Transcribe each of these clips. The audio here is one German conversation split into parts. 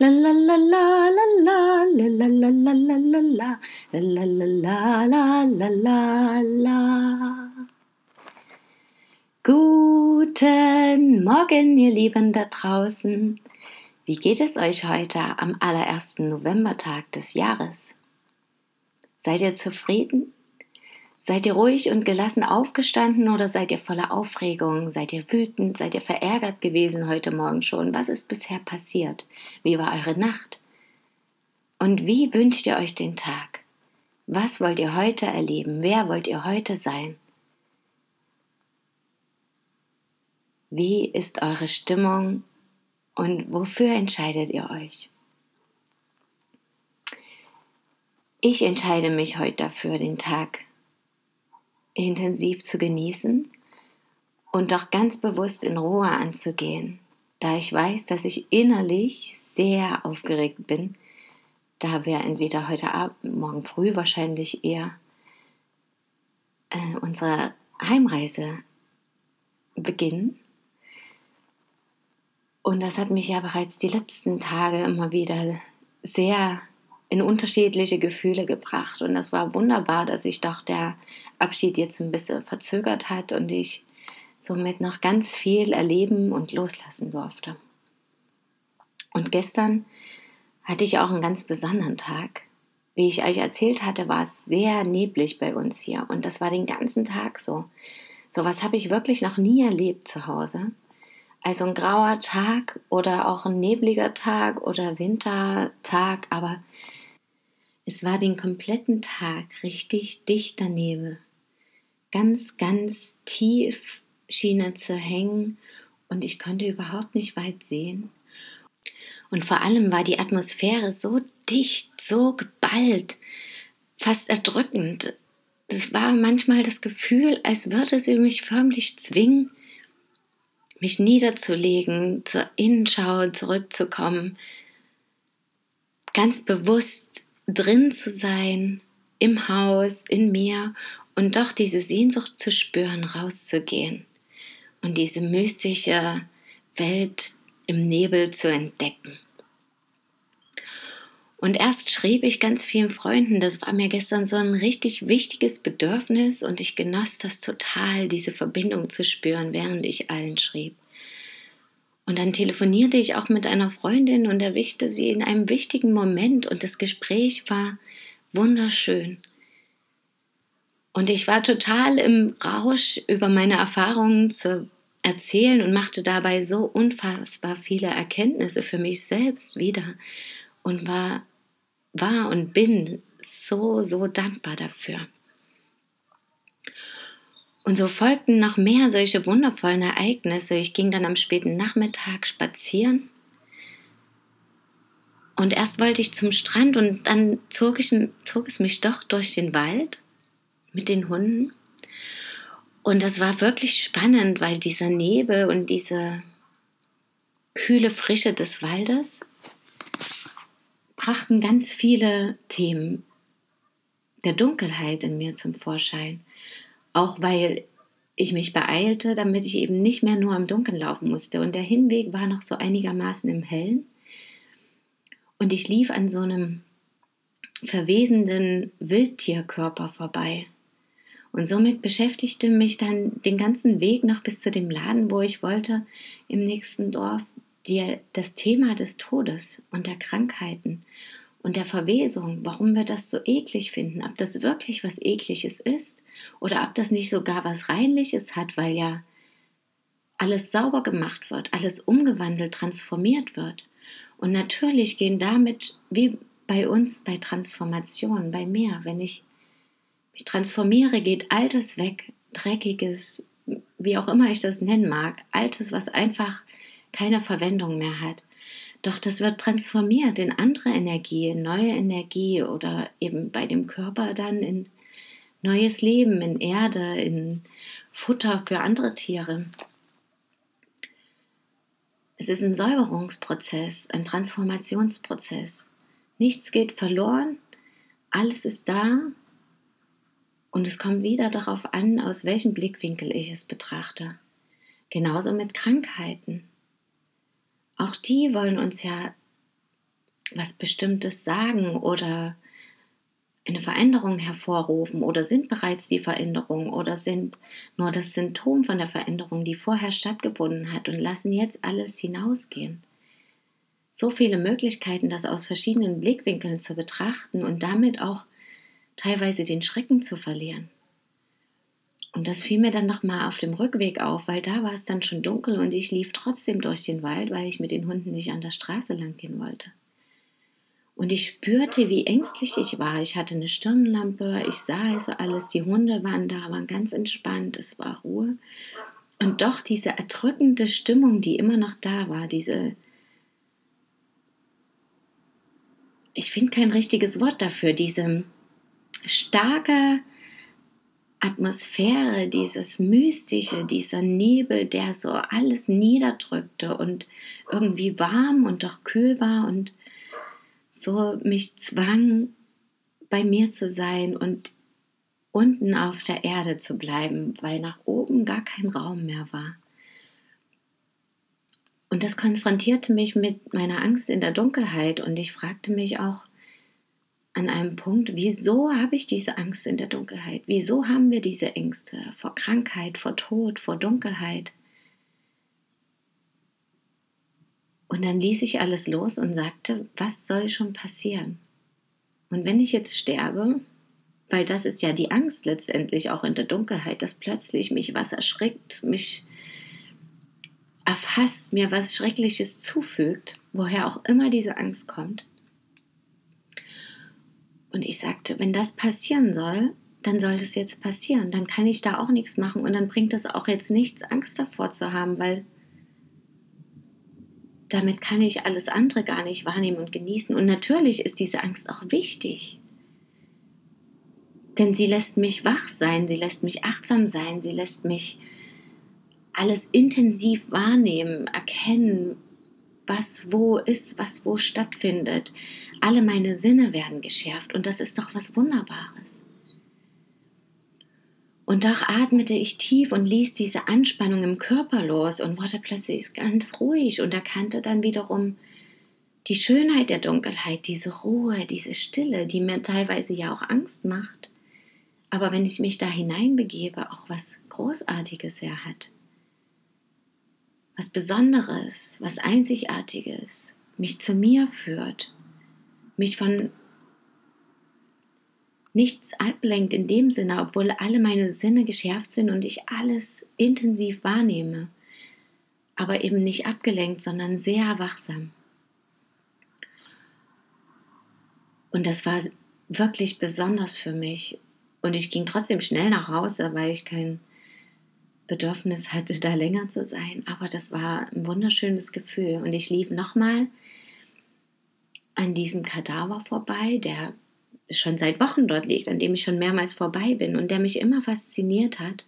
la la la la la la la la la la la la la la la la la. Guten Morgen, ihr Lieben da draußen. Wie geht es euch heute am allerersten Novembertag des Jahres? Seid ihr zufrieden? Seid ihr ruhig und gelassen aufgestanden oder seid ihr voller Aufregung? Seid ihr wütend? Seid ihr verärgert gewesen heute Morgen schon? Was ist bisher passiert? Wie war eure Nacht? Und wie wünscht ihr euch den Tag? Was wollt ihr heute erleben? Wer wollt ihr heute sein? Wie ist eure Stimmung und wofür entscheidet ihr euch? Ich entscheide mich heute dafür, den Tag intensiv zu genießen und doch ganz bewusst in Ruhe anzugehen, da ich weiß, dass ich innerlich sehr aufgeregt bin, da wir entweder heute Abend, morgen früh wahrscheinlich eher äh, unsere Heimreise beginnen. Und das hat mich ja bereits die letzten Tage immer wieder sehr in unterschiedliche Gefühle gebracht. Und das war wunderbar, dass sich doch der Abschied jetzt ein bisschen verzögert hat und ich somit noch ganz viel erleben und loslassen durfte. Und gestern hatte ich auch einen ganz besonderen Tag. Wie ich euch erzählt hatte, war es sehr neblig bei uns hier und das war den ganzen Tag so. So was habe ich wirklich noch nie erlebt zu Hause. Also ein grauer Tag oder auch ein nebliger Tag oder Wintertag, aber es war den kompletten Tag richtig dichter Nebel. Ganz, ganz tief schien er zu hängen und ich konnte überhaupt nicht weit sehen. Und vor allem war die Atmosphäre so dicht, so geballt, fast erdrückend. Es war manchmal das Gefühl, als würde sie mich förmlich zwingen, mich niederzulegen, zur Innenschau zurückzukommen, ganz bewusst drin zu sein, im Haus, in mir und doch diese Sehnsucht zu spüren, rauszugehen und diese mystische Welt im Nebel zu entdecken. Und erst schrieb ich ganz vielen Freunden, das war mir gestern so ein richtig wichtiges Bedürfnis und ich genoss das total, diese Verbindung zu spüren, während ich allen schrieb. Und dann telefonierte ich auch mit einer Freundin und erwischte sie in einem wichtigen Moment und das Gespräch war wunderschön. Und ich war total im Rausch über meine Erfahrungen zu erzählen und machte dabei so unfassbar viele Erkenntnisse für mich selbst wieder und war, war und bin so, so dankbar dafür. Und so folgten noch mehr solche wundervollen Ereignisse. Ich ging dann am späten Nachmittag spazieren. Und erst wollte ich zum Strand und dann zog, ich, zog es mich doch durch den Wald mit den Hunden. Und das war wirklich spannend, weil dieser Nebel und diese kühle Frische des Waldes brachten ganz viele Themen der Dunkelheit in mir zum Vorschein. Auch weil ich mich beeilte, damit ich eben nicht mehr nur im Dunkeln laufen musste. Und der Hinweg war noch so einigermaßen im Hellen. Und ich lief an so einem verwesenden Wildtierkörper vorbei. Und somit beschäftigte mich dann den ganzen Weg noch bis zu dem Laden, wo ich wollte, im nächsten Dorf, die, das Thema des Todes und der Krankheiten und der Verwesung, warum wir das so eklig finden, ob das wirklich was ekliges ist oder ob das nicht sogar was reinliches hat, weil ja alles sauber gemacht wird, alles umgewandelt, transformiert wird. Und natürlich gehen damit, wie bei uns bei Transformation, bei mir, wenn ich mich transformiere, geht Altes weg, Dreckiges, wie auch immer ich das nennen mag, Altes, was einfach keine Verwendung mehr hat. Doch das wird transformiert in andere Energie, in neue Energie oder eben bei dem Körper dann in neues Leben in Erde, in Futter für andere Tiere. Es ist ein Säuberungsprozess, ein Transformationsprozess. Nichts geht verloren, alles ist da und es kommt wieder darauf an, aus welchem Blickwinkel ich es betrachte. Genauso mit Krankheiten. Auch die wollen uns ja was Bestimmtes sagen oder eine Veränderung hervorrufen oder sind bereits die Veränderung oder sind nur das Symptom von der Veränderung, die vorher stattgefunden hat und lassen jetzt alles hinausgehen. So viele Möglichkeiten, das aus verschiedenen Blickwinkeln zu betrachten und damit auch teilweise den Schrecken zu verlieren. Und das fiel mir dann nochmal auf dem Rückweg auf, weil da war es dann schon dunkel und ich lief trotzdem durch den Wald, weil ich mit den Hunden nicht an der Straße lang gehen wollte. Und ich spürte, wie ängstlich ich war. Ich hatte eine Stirnlampe, ich sah also alles, die Hunde waren da, waren ganz entspannt, es war Ruhe. Und doch diese erdrückende Stimmung, die immer noch da war, diese, ich finde kein richtiges Wort dafür, diese starke Atmosphäre, dieses Mystische, dieser Nebel, der so alles niederdrückte und irgendwie warm und doch kühl war und so mich zwang, bei mir zu sein und unten auf der Erde zu bleiben, weil nach oben gar kein Raum mehr war. Und das konfrontierte mich mit meiner Angst in der Dunkelheit und ich fragte mich auch an einem Punkt, wieso habe ich diese Angst in der Dunkelheit? Wieso haben wir diese Ängste vor Krankheit, vor Tod, vor Dunkelheit? Und dann ließ ich alles los und sagte, was soll schon passieren? Und wenn ich jetzt sterbe, weil das ist ja die Angst letztendlich auch in der Dunkelheit, dass plötzlich mich was erschrickt, mich erfasst, mir was Schreckliches zufügt, woher auch immer diese Angst kommt. Und ich sagte, wenn das passieren soll, dann soll das jetzt passieren. Dann kann ich da auch nichts machen und dann bringt es auch jetzt nichts, Angst davor zu haben, weil damit kann ich alles andere gar nicht wahrnehmen und genießen. Und natürlich ist diese Angst auch wichtig. Denn sie lässt mich wach sein, sie lässt mich achtsam sein, sie lässt mich alles intensiv wahrnehmen, erkennen, was wo ist, was wo stattfindet. Alle meine Sinne werden geschärft und das ist doch was Wunderbares. Und doch atmete ich tief und ließ diese Anspannung im Körper los und wurde plötzlich ganz ruhig und erkannte dann wiederum die Schönheit der Dunkelheit, diese Ruhe, diese Stille, die mir teilweise ja auch Angst macht. Aber wenn ich mich da hineinbegebe, auch was Großartiges er hat. Was Besonderes, was Einzigartiges, mich zu mir führt, mich von nichts ablenkt in dem Sinne, obwohl alle meine Sinne geschärft sind und ich alles intensiv wahrnehme, aber eben nicht abgelenkt, sondern sehr wachsam. Und das war wirklich besonders für mich. Und ich ging trotzdem schnell nach Hause, weil ich kein Bedürfnis hatte, da länger zu sein. Aber das war ein wunderschönes Gefühl. Und ich lief nochmal an diesem Kadaver vorbei, der schon seit Wochen dort liegt, an dem ich schon mehrmals vorbei bin und der mich immer fasziniert hat.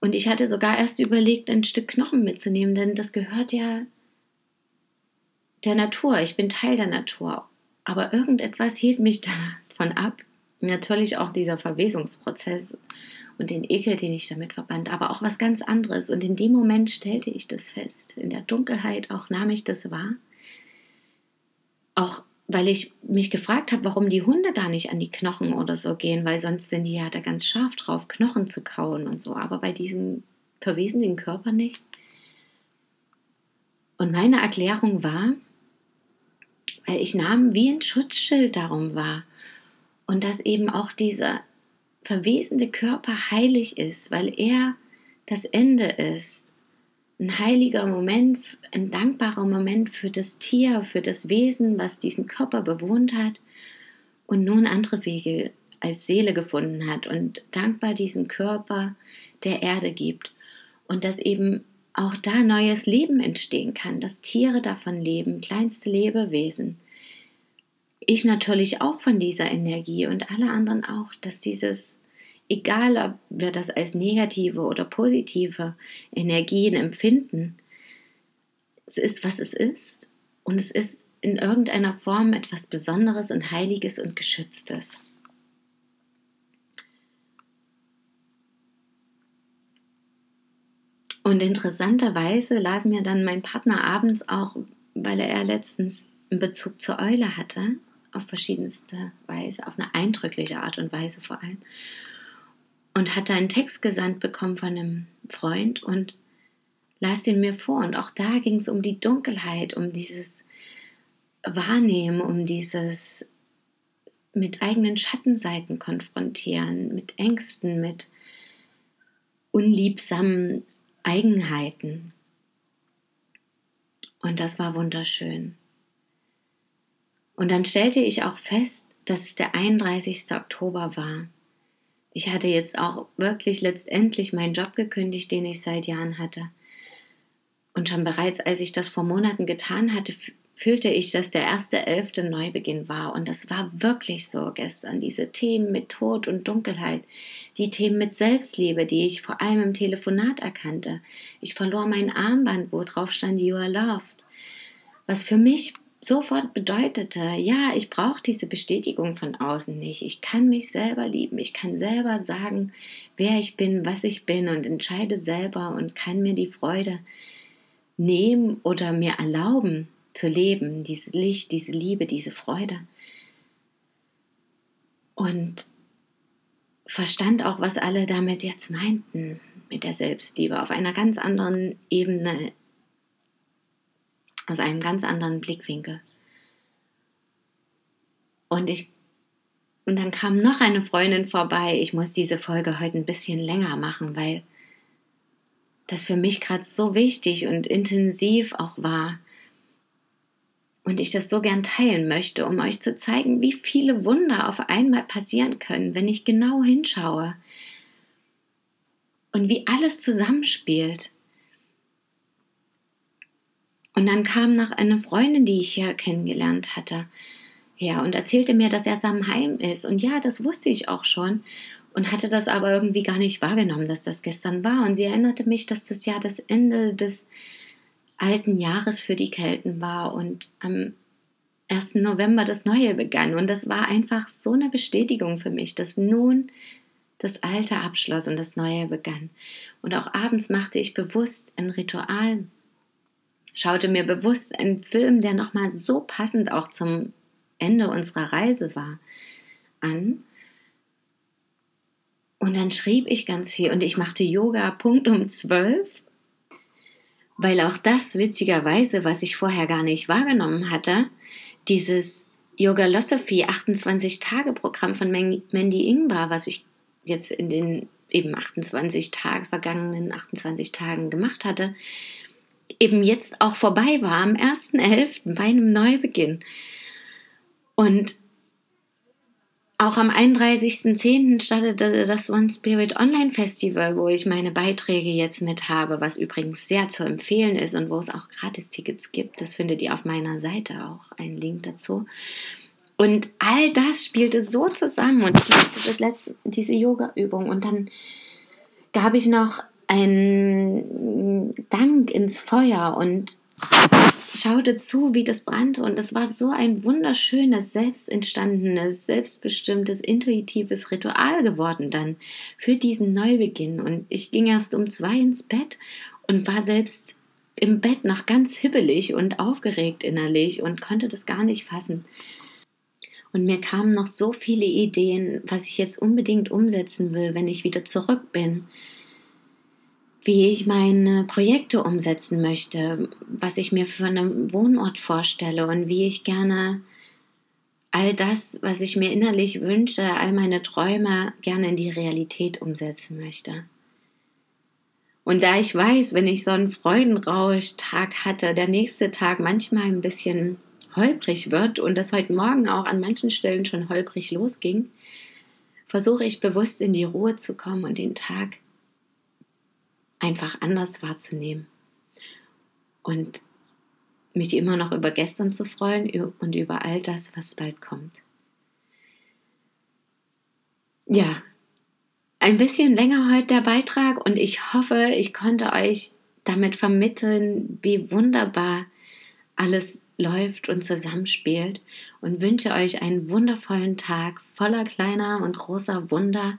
Und ich hatte sogar erst überlegt, ein Stück Knochen mitzunehmen, denn das gehört ja der Natur. Ich bin Teil der Natur. Aber irgendetwas hielt mich davon ab. Natürlich auch dieser Verwesungsprozess und den Ekel, den ich damit verband, aber auch was ganz anderes. Und in dem Moment stellte ich das fest. In der Dunkelheit auch nahm ich das wahr. Auch weil ich mich gefragt habe, warum die Hunde gar nicht an die Knochen oder so gehen, weil sonst sind die ja da ganz scharf drauf, Knochen zu kauen und so, aber bei diesem verwesenden Körper nicht. Und meine Erklärung war, weil ich nahm wie ein Schutzschild darum war und dass eben auch dieser verwesende Körper heilig ist, weil er das Ende ist ein heiliger Moment, ein dankbarer Moment für das Tier, für das Wesen, was diesen Körper bewohnt hat und nun andere Wege als Seele gefunden hat und dankbar diesen Körper der Erde gibt und dass eben auch da neues Leben entstehen kann, dass Tiere davon leben, kleinste Lebewesen. Ich natürlich auch von dieser Energie und alle anderen auch, dass dieses egal ob wir das als negative oder positive Energien empfinden, es ist, was es ist und es ist in irgendeiner Form etwas Besonderes und Heiliges und Geschütztes. Und interessanterweise las mir dann mein Partner abends auch, weil er letztens einen Bezug zur Eule hatte, auf verschiedenste Weise, auf eine eindrückliche Art und Weise vor allem. Und hatte einen Text gesandt bekommen von einem Freund und las den mir vor. Und auch da ging es um die Dunkelheit, um dieses Wahrnehmen, um dieses mit eigenen Schattenseiten konfrontieren, mit Ängsten, mit unliebsamen Eigenheiten. Und das war wunderschön. Und dann stellte ich auch fest, dass es der 31. Oktober war. Ich hatte jetzt auch wirklich letztendlich meinen Job gekündigt, den ich seit Jahren hatte. Und schon bereits, als ich das vor Monaten getan hatte, fühlte ich, dass der erste elfte Neubeginn war. Und das war wirklich so gestern. Diese Themen mit Tod und Dunkelheit, die Themen mit Selbstliebe, die ich vor allem im Telefonat erkannte. Ich verlor mein Armband, wo drauf stand You are loved. Was für mich sofort bedeutete, ja, ich brauche diese Bestätigung von außen nicht. Ich kann mich selber lieben. Ich kann selber sagen, wer ich bin, was ich bin und entscheide selber und kann mir die Freude nehmen oder mir erlauben, zu leben, dieses Licht, diese Liebe, diese Freude. Und verstand auch, was alle damit jetzt meinten, mit der Selbstliebe, auf einer ganz anderen Ebene, aus einem ganz anderen Blickwinkel. Und ich und dann kam noch eine Freundin vorbei. Ich muss diese Folge heute ein bisschen länger machen, weil das für mich gerade so wichtig und intensiv auch war und ich das so gern teilen möchte, um euch zu zeigen, wie viele Wunder auf einmal passieren können, wenn ich genau hinschaue und wie alles zusammenspielt. Und dann kam noch eine Freundin, die ich hier kennengelernt hatte, her und erzählte mir, dass er Samheim ist. Und ja, das wusste ich auch schon und hatte das aber irgendwie gar nicht wahrgenommen, dass das gestern war. Und sie erinnerte mich, dass das ja das Ende des alten Jahres für die Kelten war und am 1. November das Neue begann. Und das war einfach so eine Bestätigung für mich, dass nun das Alte abschloss und das Neue begann. Und auch abends machte ich bewusst ein Ritual, schaute mir bewusst einen Film, der nochmal so passend auch zum Ende unserer Reise war, an. Und dann schrieb ich ganz viel und ich machte Yoga Punkt um zwölf weil auch das witzigerweise, was ich vorher gar nicht wahrgenommen hatte, dieses Yoga Losophy 28-Tage-Programm von Mandy Ingbar, was ich jetzt in den eben 28 Tagen, vergangenen 28 Tagen gemacht hatte, eben jetzt auch vorbei war am 1.11. bei einem Neubeginn. Und auch am 31.10. startete das One Spirit Online Festival, wo ich meine Beiträge jetzt mit habe, was übrigens sehr zu empfehlen ist und wo es auch Gratis-Tickets gibt. Das findet ihr auf meiner Seite auch, einen Link dazu. Und all das spielte so zusammen und ich machte das letzte, diese Yoga-Übung und dann gab ich noch einen Dank ins Feuer und schaute zu, wie das brannte. Und es war so ein wunderschönes, selbst entstandenes, selbstbestimmtes, intuitives Ritual geworden dann für diesen Neubeginn. Und ich ging erst um zwei ins Bett und war selbst im Bett noch ganz hibbelig und aufgeregt innerlich und konnte das gar nicht fassen. Und mir kamen noch so viele Ideen, was ich jetzt unbedingt umsetzen will, wenn ich wieder zurück bin wie ich meine Projekte umsetzen möchte, was ich mir für einen Wohnort vorstelle und wie ich gerne all das, was ich mir innerlich wünsche, all meine Träume gerne in die Realität umsetzen möchte. Und da ich weiß, wenn ich so einen Freudenrausch-Tag hatte, der nächste Tag manchmal ein bisschen holprig wird und das heute Morgen auch an manchen Stellen schon holprig losging, versuche ich bewusst in die Ruhe zu kommen und den Tag einfach anders wahrzunehmen und mich immer noch über gestern zu freuen und über all das, was bald kommt. Ja, ein bisschen länger heute der Beitrag und ich hoffe, ich konnte euch damit vermitteln, wie wunderbar alles läuft und zusammenspielt und wünsche euch einen wundervollen Tag voller kleiner und großer Wunder,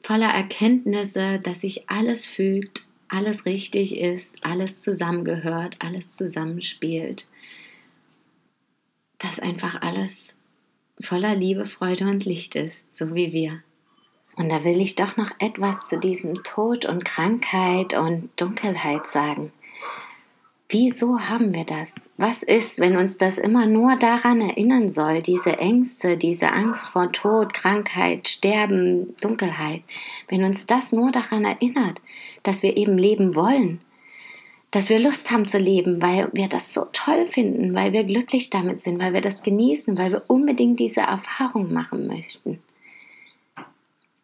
voller Erkenntnisse, dass sich alles fügt, alles richtig ist, alles zusammengehört, alles zusammenspielt, dass einfach alles voller Liebe, Freude und Licht ist, so wie wir. Und da will ich doch noch etwas zu diesem Tod und Krankheit und Dunkelheit sagen. Wieso haben wir das? Was ist, wenn uns das immer nur daran erinnern soll, diese Ängste, diese Angst vor Tod, Krankheit, Sterben, Dunkelheit, wenn uns das nur daran erinnert, dass wir eben leben wollen, dass wir Lust haben zu leben, weil wir das so toll finden, weil wir glücklich damit sind, weil wir das genießen, weil wir unbedingt diese Erfahrung machen möchten.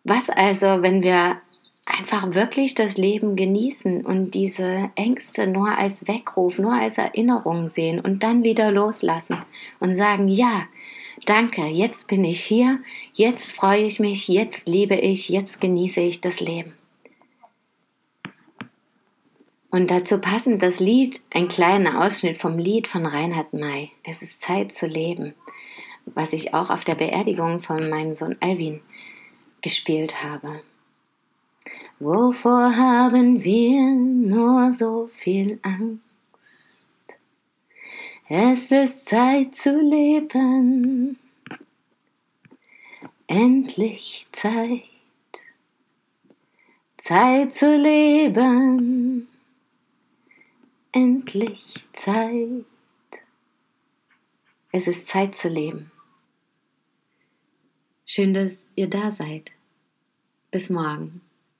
Was also, wenn wir einfach wirklich das Leben genießen und diese Ängste nur als Weckruf, nur als Erinnerung sehen und dann wieder loslassen und sagen, ja, danke, jetzt bin ich hier, jetzt freue ich mich, jetzt liebe ich, jetzt genieße ich das Leben. Und dazu passend das Lied, ein kleiner Ausschnitt vom Lied von Reinhard May. Es ist Zeit zu leben, was ich auch auf der Beerdigung von meinem Sohn Alvin gespielt habe. Wovor haben wir nur so viel Angst? Es ist Zeit zu leben, endlich Zeit, Zeit zu leben, endlich Zeit. Es ist Zeit zu leben. Schön, dass ihr da seid. Bis morgen.